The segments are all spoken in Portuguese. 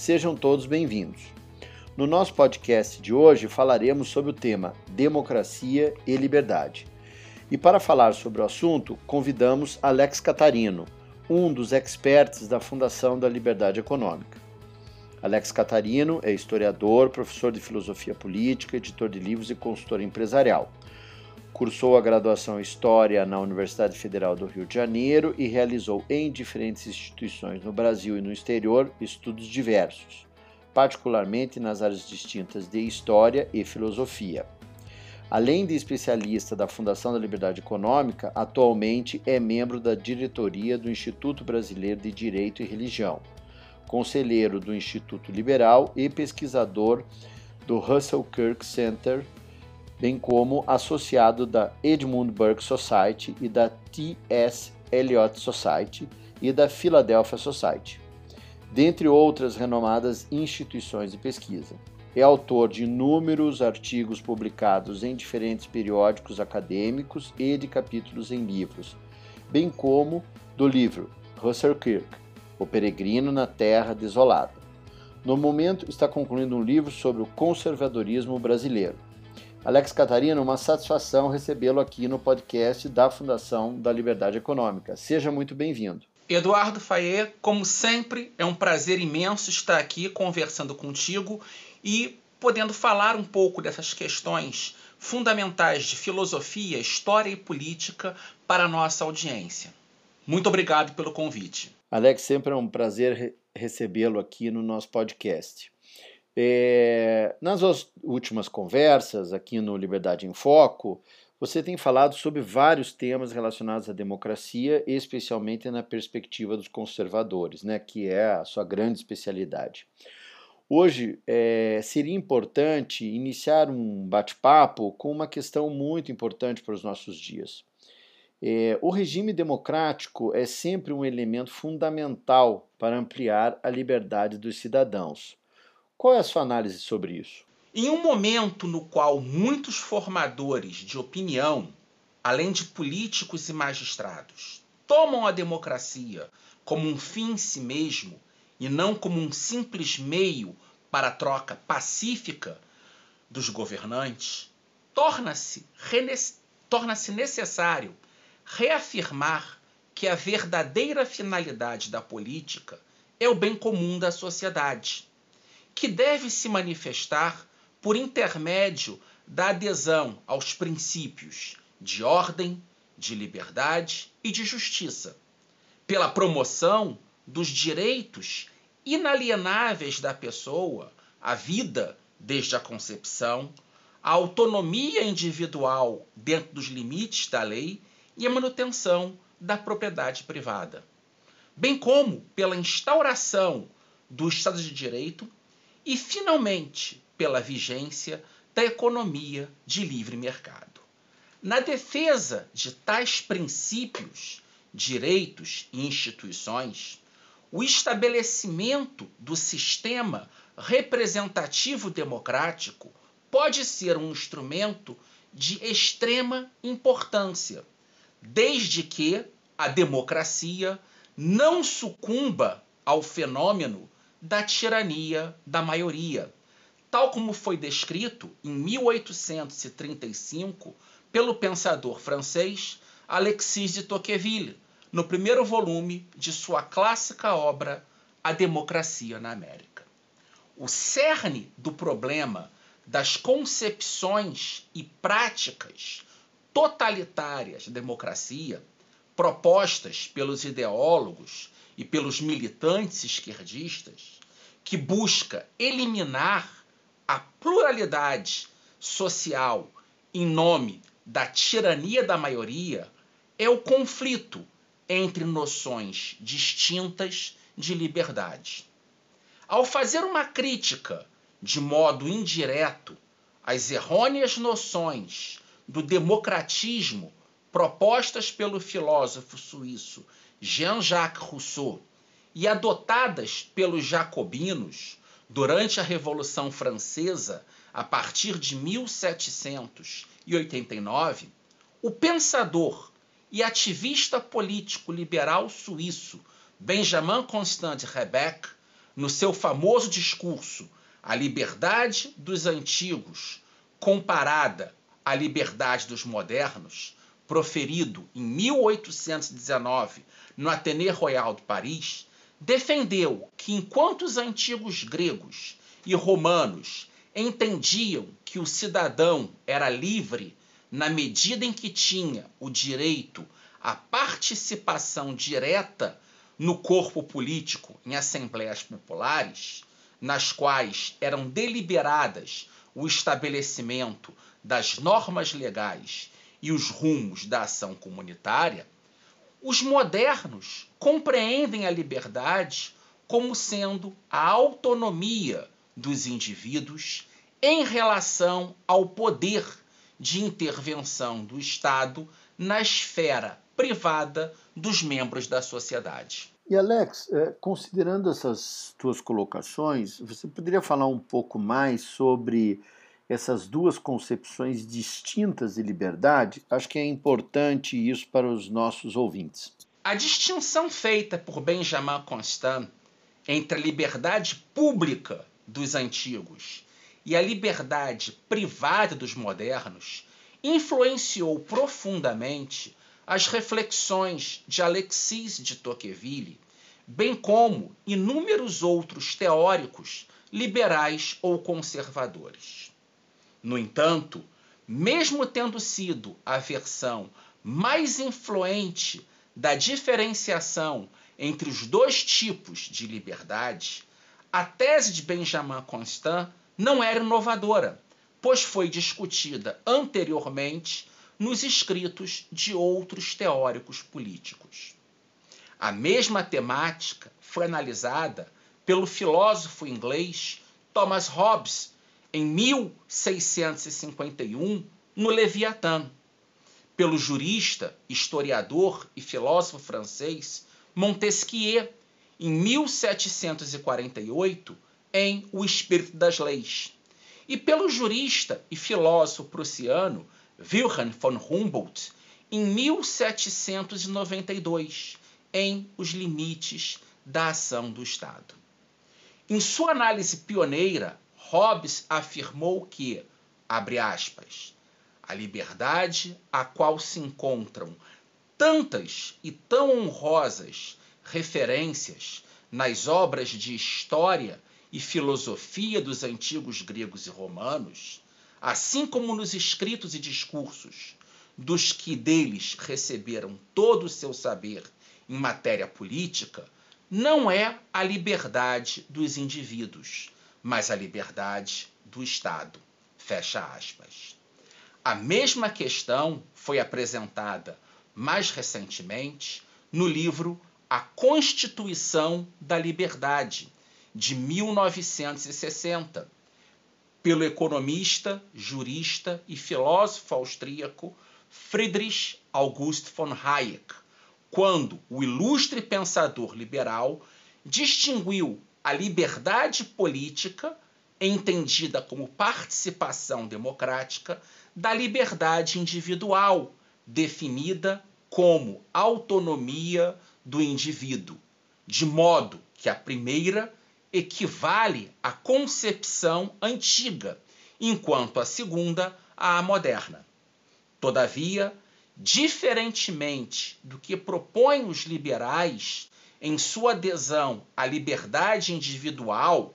Sejam todos bem-vindos. No nosso podcast de hoje falaremos sobre o tema Democracia e Liberdade. E para falar sobre o assunto, convidamos Alex Catarino, um dos experts da Fundação da Liberdade Econômica. Alex Catarino é historiador, professor de filosofia política, editor de livros e consultor empresarial. Cursou a graduação em História na Universidade Federal do Rio de Janeiro e realizou em diferentes instituições no Brasil e no exterior estudos diversos, particularmente nas áreas distintas de História e Filosofia. Além de especialista da Fundação da Liberdade Econômica, atualmente é membro da diretoria do Instituto Brasileiro de Direito e Religião, conselheiro do Instituto Liberal e pesquisador do Russell Kirk Center bem como associado da Edmund Burke Society e da T.S. Eliot Society e da Philadelphia Society, dentre outras renomadas instituições de pesquisa. É autor de inúmeros artigos publicados em diferentes periódicos acadêmicos e de capítulos em livros, bem como do livro Russell Kirk, O Peregrino na Terra Desolada. No momento, está concluindo um livro sobre o conservadorismo brasileiro Alex Catarino, uma satisfação recebê-lo aqui no podcast da Fundação da Liberdade Econômica. Seja muito bem-vindo. Eduardo Faye, como sempre, é um prazer imenso estar aqui conversando contigo e podendo falar um pouco dessas questões fundamentais de filosofia, história e política para a nossa audiência. Muito obrigado pelo convite. Alex, sempre é um prazer recebê-lo aqui no nosso podcast. É, nas últimas conversas aqui no Liberdade em Foco, você tem falado sobre vários temas relacionados à democracia, especialmente na perspectiva dos conservadores, né, que é a sua grande especialidade. Hoje é, seria importante iniciar um bate-papo com uma questão muito importante para os nossos dias. É, o regime democrático é sempre um elemento fundamental para ampliar a liberdade dos cidadãos. Qual é a sua análise sobre isso? Em um momento no qual muitos formadores de opinião, além de políticos e magistrados, tomam a democracia como um fim em si mesmo e não como um simples meio para a troca pacífica dos governantes, torna-se torna necessário reafirmar que a verdadeira finalidade da política é o bem comum da sociedade que deve se manifestar por intermédio da adesão aos princípios de ordem, de liberdade e de justiça, pela promoção dos direitos inalienáveis da pessoa, a vida desde a concepção, a autonomia individual dentro dos limites da lei e a manutenção da propriedade privada, bem como pela instauração do Estado de Direito e, finalmente, pela vigência da economia de livre mercado. Na defesa de tais princípios, direitos e instituições, o estabelecimento do sistema representativo democrático pode ser um instrumento de extrema importância, desde que a democracia não sucumba ao fenômeno da tirania da maioria, tal como foi descrito em 1835 pelo pensador francês Alexis de Tocqueville, no primeiro volume de sua clássica obra A Democracia na América. O cerne do problema das concepções e práticas totalitárias da democracia propostas pelos ideólogos e pelos militantes esquerdistas, que busca eliminar a pluralidade social em nome da tirania da maioria, é o conflito entre noções distintas de liberdade. ao fazer uma crítica, de modo indireto, às errôneas noções do democratismo propostas pelo filósofo suíço Jean-Jacques Rousseau e adotadas pelos jacobinos durante a Revolução Francesa a partir de 1789, o pensador e ativista político liberal suíço Benjamin Constant de Rebec, no seu famoso discurso A Liberdade dos Antigos, comparada à liberdade dos modernos, proferido em 1819 no Athénée Royal de Paris, defendeu que enquanto os antigos gregos e romanos entendiam que o cidadão era livre na medida em que tinha o direito à participação direta no corpo político em assembleias populares, nas quais eram deliberadas o estabelecimento das normas legais e os rumos da ação comunitária, os modernos compreendem a liberdade como sendo a autonomia dos indivíduos em relação ao poder de intervenção do Estado na esfera privada dos membros da sociedade. E Alex, é, considerando essas tuas colocações, você poderia falar um pouco mais sobre essas duas concepções distintas de liberdade? Acho que é importante isso para os nossos ouvintes. A distinção feita por Benjamin Constant entre a liberdade pública dos antigos e a liberdade privada dos modernos influenciou profundamente as reflexões de Alexis de Tocqueville, bem como inúmeros outros teóricos liberais ou conservadores. No entanto, mesmo tendo sido a versão mais influente da diferenciação entre os dois tipos de liberdade, a tese de Benjamin Constant não era inovadora, pois foi discutida anteriormente nos escritos de outros teóricos políticos. A mesma temática foi analisada pelo filósofo inglês Thomas Hobbes em 1651 no Leviatã, pelo jurista, historiador e filósofo francês Montesquieu em 1748 em O Espírito das Leis, e pelo jurista e filósofo prussiano Wilhelm von Humboldt em 1792 em Os Limites da Ação do Estado. Em sua análise pioneira, Hobbes afirmou que, abre aspas, a liberdade a qual se encontram tantas e tão honrosas referências nas obras de história e filosofia dos antigos gregos e romanos, assim como nos escritos e discursos dos que deles receberam todo o seu saber em matéria política, não é a liberdade dos indivíduos, mas a liberdade do Estado. Fecha aspas. A mesma questão foi apresentada mais recentemente no livro a Constituição da Liberdade, de 1960, pelo economista, jurista e filósofo austríaco Friedrich August von Hayek, quando o ilustre pensador liberal distinguiu a liberdade política, entendida como participação democrática, da liberdade individual, definida como autonomia do indivíduo, de modo que a primeira equivale à concepção antiga, enquanto a segunda à moderna. Todavia, diferentemente do que propõem os liberais em sua adesão à liberdade individual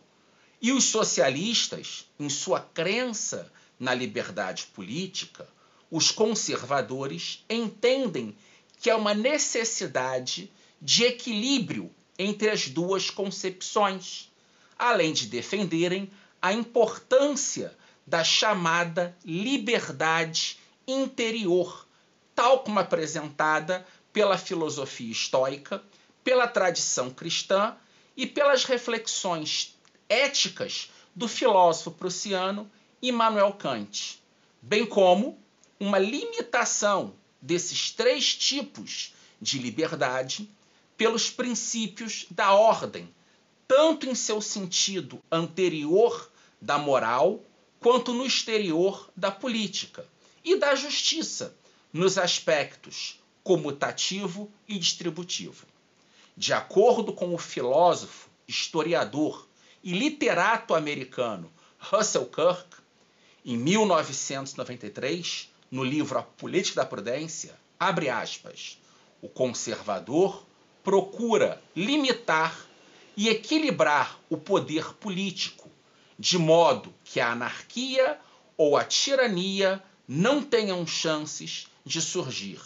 e os socialistas em sua crença na liberdade política, os conservadores entendem que é uma necessidade de equilíbrio entre as duas concepções, além de defenderem a importância da chamada liberdade interior, tal como apresentada pela filosofia estoica, pela tradição cristã e pelas reflexões éticas do filósofo prussiano Immanuel Kant, bem como uma limitação desses três tipos de liberdade pelos princípios da ordem, tanto em seu sentido anterior da moral, quanto no exterior da política, e da justiça, nos aspectos comutativo e distributivo. De acordo com o filósofo, historiador e literato americano Russell Kirk, em 1993, no livro A Política da Prudência, abre aspas, o conservador procura limitar e equilibrar o poder político, de modo que a anarquia ou a tirania não tenham chances de surgir.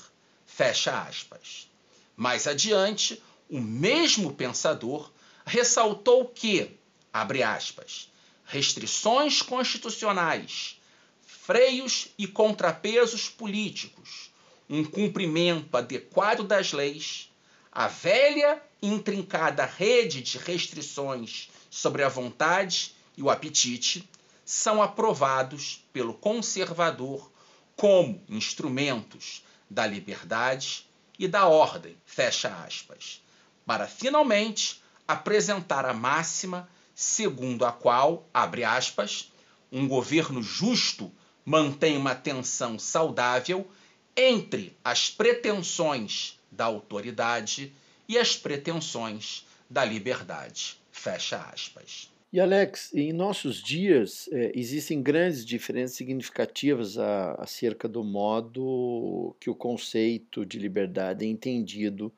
Fecha aspas. Mais adiante, o mesmo pensador ressaltou que, abre aspas, restrições constitucionais, freios e contrapesos políticos, um cumprimento adequado das leis, a velha e intrincada rede de restrições sobre a vontade e o apetite são aprovados pelo conservador como instrumentos da liberdade e da ordem, fecha aspas, para finalmente apresentar a máxima segundo a qual, abre aspas, um governo justo mantém uma tensão saudável entre as pretensões da autoridade e as pretensões da liberdade. Fecha aspas. E Alex, em nossos dias é, existem grandes diferenças significativas a, acerca do modo que o conceito de liberdade é entendido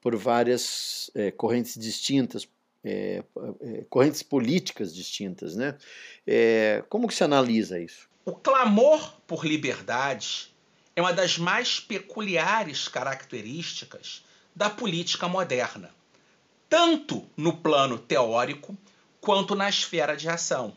por várias é, correntes distintas, é, correntes políticas distintas, né? como que se analisa isso? O clamor por liberdade é uma das mais peculiares características da política moderna, tanto no plano teórico quanto na esfera de ação.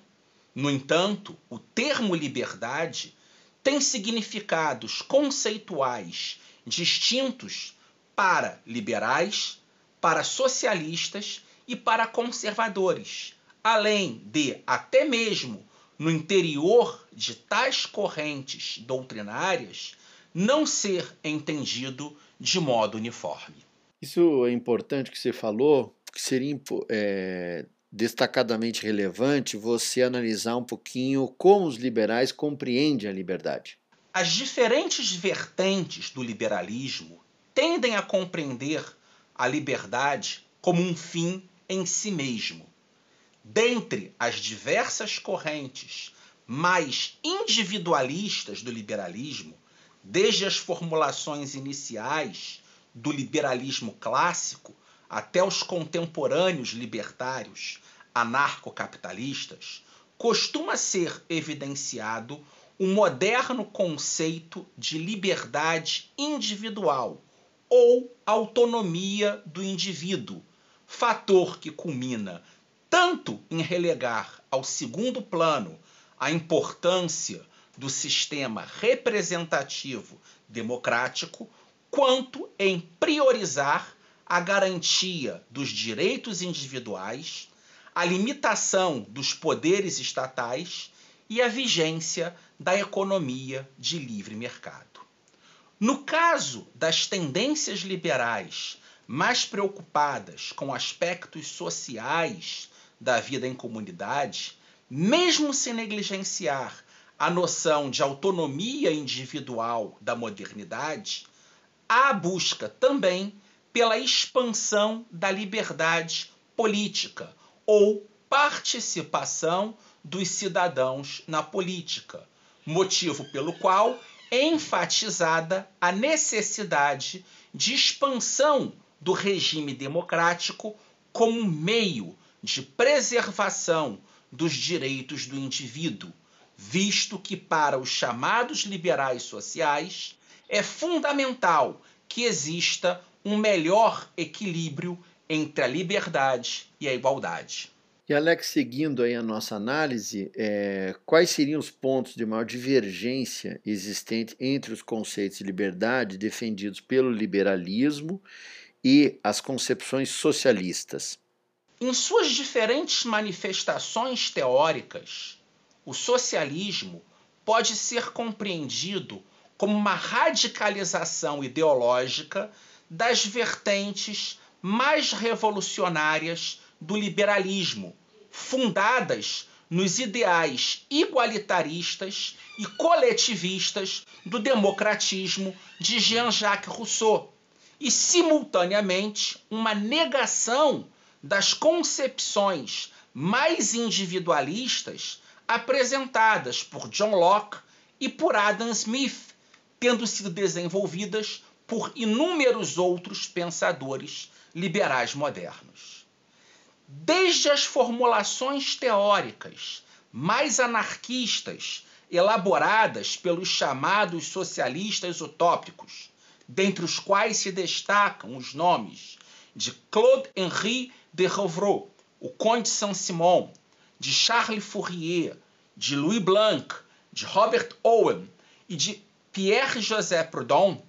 No entanto, o termo liberdade tem significados conceituais distintos para liberais, para socialistas e para conservadores, além de, até mesmo no interior de tais correntes doutrinárias, não ser entendido de modo uniforme. Isso é importante que você falou, que seria é, destacadamente relevante você analisar um pouquinho como os liberais compreendem a liberdade. As diferentes vertentes do liberalismo tendem a compreender a liberdade como um fim em si mesmo. Dentre as diversas correntes mais individualistas do liberalismo, desde as formulações iniciais do liberalismo clássico até os contemporâneos libertários anarcocapitalistas, costuma ser evidenciado um moderno conceito de liberdade individual ou autonomia do indivíduo, fator que culmina tanto em relegar ao segundo plano a importância do sistema representativo democrático, quanto em priorizar a garantia dos direitos individuais, a limitação dos poderes estatais e a vigência da economia de livre mercado. No caso das tendências liberais mais preocupadas com aspectos sociais da vida em comunidade, mesmo se negligenciar a noção de autonomia individual da modernidade, há busca também pela expansão da liberdade política ou participação dos cidadãos na política, motivo pelo qual enfatizada a necessidade de expansão do regime democrático como meio de preservação dos direitos do indivíduo, visto que para os chamados liberais sociais é fundamental que exista um melhor equilíbrio entre a liberdade e a igualdade. E Alex, seguindo aí a nossa análise, é, quais seriam os pontos de maior divergência existente entre os conceitos de liberdade defendidos pelo liberalismo e as concepções socialistas? Em suas diferentes manifestações teóricas, o socialismo pode ser compreendido como uma radicalização ideológica das vertentes mais revolucionárias do liberalismo, fundadas nos ideais igualitaristas e coletivistas do democratismo de Jean-Jacques Rousseau, e, simultaneamente, uma negação das concepções mais individualistas apresentadas por John Locke e por Adam Smith, tendo sido desenvolvidas por inúmeros outros pensadores liberais modernos. Desde as formulações teóricas mais anarquistas elaboradas pelos chamados socialistas utópicos, dentre os quais se destacam os nomes de Claude-Henri de Rouvreau, o Conde Saint-Simon, de Charles Fourier, de Louis Blanc, de Robert Owen e de Pierre-José Proudhon,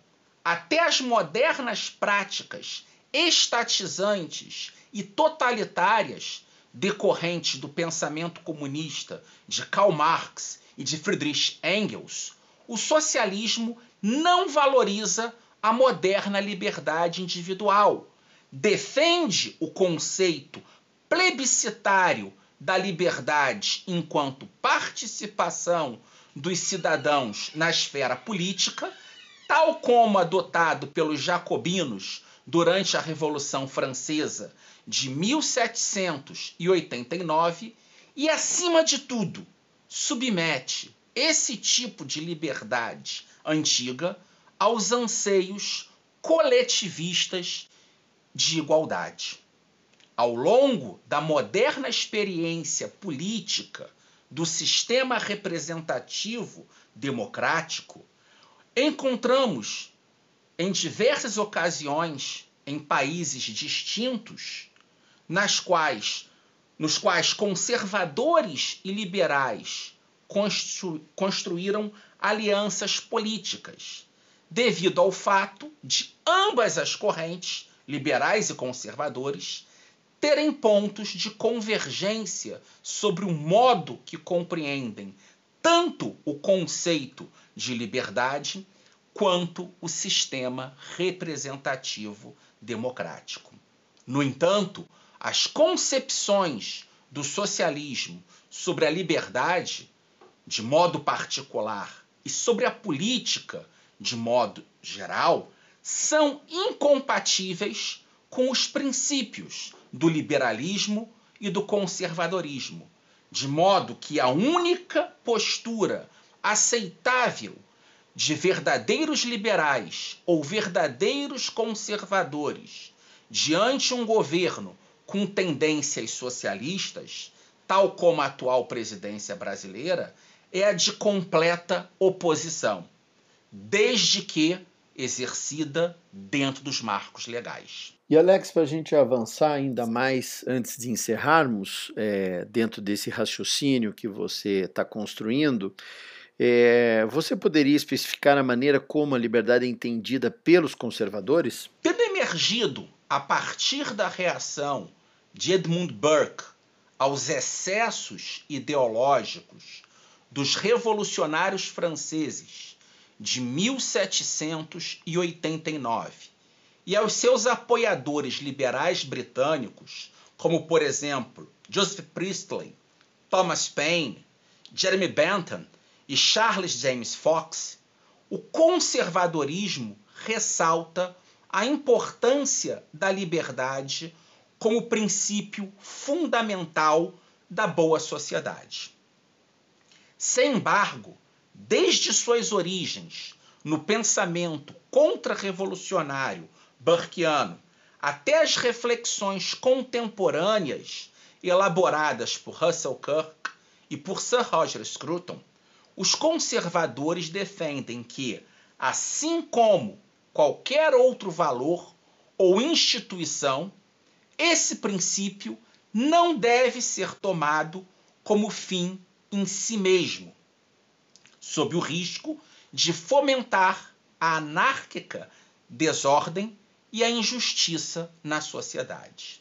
até as modernas práticas estatizantes e totalitárias decorrentes do pensamento comunista de Karl Marx e de Friedrich Engels, o socialismo não valoriza a moderna liberdade individual, defende o conceito plebiscitário da liberdade enquanto participação dos cidadãos na esfera política, tal como adotado pelos jacobinos durante a Revolução Francesa de 1789 e, acima de tudo, submete esse tipo de liberdade antiga aos anseios coletivistas de igualdade. Ao longo da moderna experiência política do sistema representativo democrático, encontramos em diversas ocasiões em países distintos, nas quais nos quais conservadores e liberais constru, construíram alianças políticas, devido ao fato de ambas as correntes, liberais e conservadores, terem pontos de convergência sobre o modo que compreendem tanto o conceito de liberdade quanto o sistema representativo democrático. No entanto, as concepções do socialismo sobre a liberdade, de modo particular, e sobre a política, de modo geral, são incompatíveis com os princípios do liberalismo e do conservadorismo, de modo que a única postura aceitável de verdadeiros liberais ou verdadeiros conservadores diante um governo com tendências socialistas, tal como a atual presidência brasileira, é a de completa oposição, desde que exercida dentro dos marcos legais. E Alex, para a gente avançar ainda mais antes de encerrarmos, é, dentro desse raciocínio que você está construindo, é, você poderia especificar a maneira como a liberdade é entendida pelos conservadores? Tendo emergido a partir da reação de Edmund Burke aos excessos ideológicos dos revolucionários franceses de 1789 e aos seus apoiadores liberais britânicos, como por exemplo Joseph Priestley, Thomas Paine, Jeremy Bentham e Charles James Fox, o conservadorismo ressalta a importância da liberdade como princípio fundamental da boa sociedade. Sem embargo, desde suas origens no pensamento contra-revolucionário burkeano até as reflexões contemporâneas elaboradas por Russell Kirk e por Sir Roger Scruton, os conservadores defendem que, assim como qualquer outro valor ou instituição, esse princípio não deve ser tomado como fim em si mesmo, sob o risco de fomentar a anárquica desordem e a injustiça na sociedade.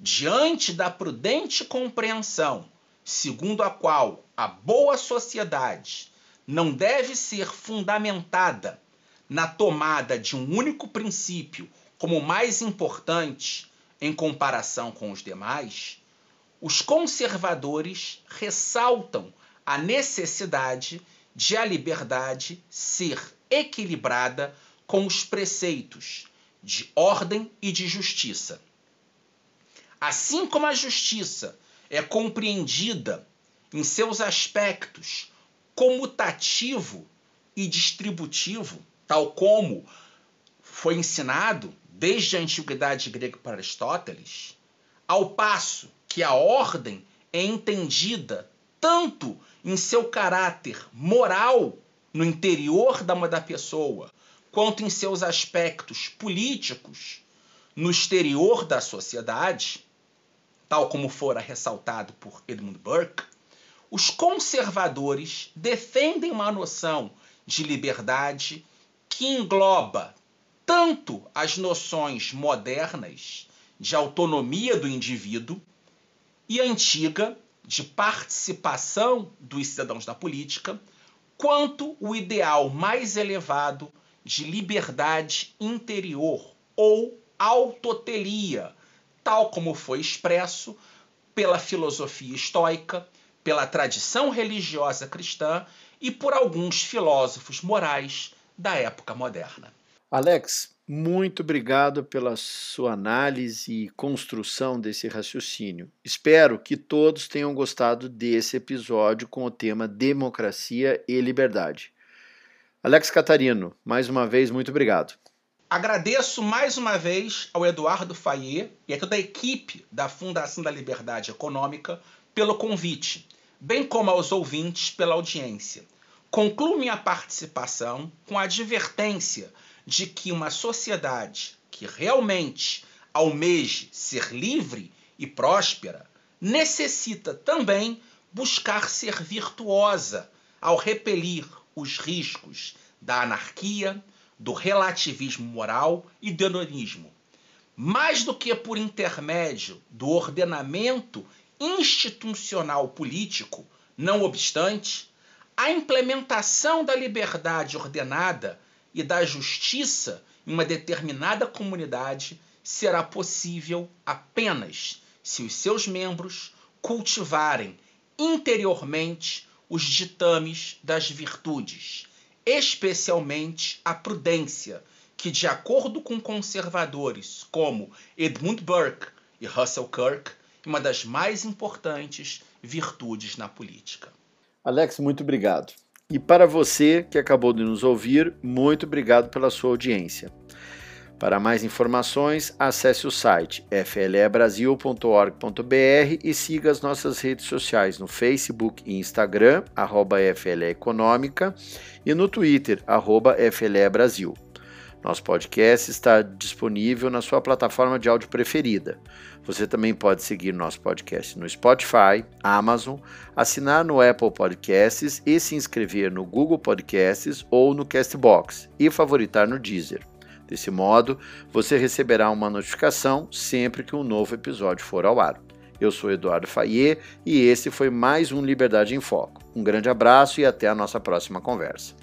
diante da prudente compreensão segundo a qual a boa sociedade não deve ser fundamentada na tomada de um único princípio como mais importante em comparação com os demais, os conservadores ressaltam a necessidade de a liberdade ser equilibrada com os preceitos de ordem e de justiça. Assim como a justiça é compreendida em seus aspectos comutativo e distributivo, tal como foi ensinado desde a antiguidade grega para Aristóteles, ao passo que a ordem é entendida tanto em seu caráter moral no interior da, da pessoa, quanto em seus aspectos políticos no exterior da sociedade, tal como fora ressaltado por Edmund Burke, os conservadores defendem uma noção de liberdade que engloba tanto as noções modernas de autonomia do indivíduo e antiga de participação dos cidadãos na política, quanto o ideal mais elevado de liberdade interior ou autotelia, tal como foi expresso pela filosofia estoica, pela tradição religiosa cristã e por alguns filósofos morais da época moderna. Alex, muito obrigado pela sua análise e construção desse raciocínio. Espero que todos tenham gostado desse episódio com o tema Democracia e Liberdade. Alex Catarino, mais uma vez, muito obrigado. Agradeço mais uma vez ao Eduardo Fayet e a toda a equipe da Fundação da Liberdade Econômica pelo convite, bem como aos ouvintes pela audiência. Concluo minha participação com a advertência de que uma sociedade que realmente almeje ser livre e próspera necessita também buscar ser virtuosa ao repelir os riscos da anarquia, do relativismo moral e do hedonismo. Mais do que por intermédio do ordenamento institucional político, não obstante, a implementação da liberdade ordenada e da justiça em uma determinada comunidade será possível apenas se os seus membros cultivarem interiormente os ditames das virtudes, especialmente a prudência, que, de acordo com conservadores como Edmund Burke e Russell Kirk, é uma das mais importantes virtudes na política. Alex, muito obrigado. E para você que acabou de nos ouvir, muito obrigado pela sua audiência. Para mais informações, acesse o site flebrasil.org.br e siga as nossas redes sociais no Facebook e Instagram, arroba FLE Econômica, e no Twitter, arroba FLE Brasil. Nosso podcast está disponível na sua plataforma de áudio preferida. Você também pode seguir nosso podcast no Spotify, Amazon, assinar no Apple Podcasts e se inscrever no Google Podcasts ou no Castbox e favoritar no Deezer. Desse modo, você receberá uma notificação sempre que um novo episódio for ao ar. Eu sou Eduardo Fayet e esse foi mais um Liberdade em Foco. Um grande abraço e até a nossa próxima conversa.